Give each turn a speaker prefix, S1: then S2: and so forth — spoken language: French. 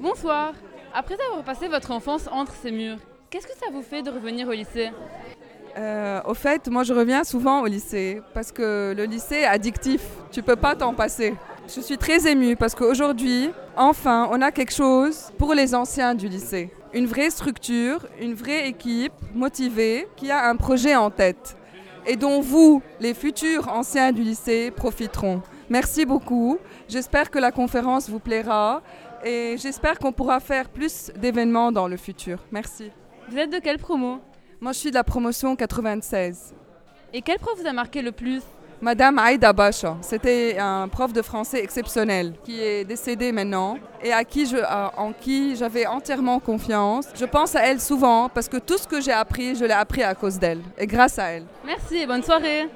S1: Bonsoir. Après avoir passé votre enfance entre ces murs, qu'est-ce que ça vous fait de revenir au lycée
S2: Euh, au fait, moi je reviens souvent au lycée parce que le lycée est addictif. Tu peux pas t'en passer. Je suis très émue parce qu'aujourd'hui, enfin, on a quelque chose pour les anciens du lycée. Une vraie structure, une vraie équipe motivée qui a un projet en tête et dont vous, les futurs anciens du lycée, profiteront. Merci beaucoup. J'espère que la conférence vous plaira et j'espère qu'on pourra faire plus d'événements dans le futur. Merci.
S1: Vous êtes de quelle promo?
S2: Moi, je suis de la promotion 96.
S1: Et quel prof vous a marqué le plus?
S2: Madame Aïda Bacha, c'était un prof de français exceptionnel qui est décédé maintenant et à qui je, à- en qui j'avais entièrement confiance. Je pense à elle souvent parce que tout ce que j'ai appris, je l'ai appris à cause d'elle et grâce à elle.
S1: Merci et bonne soirée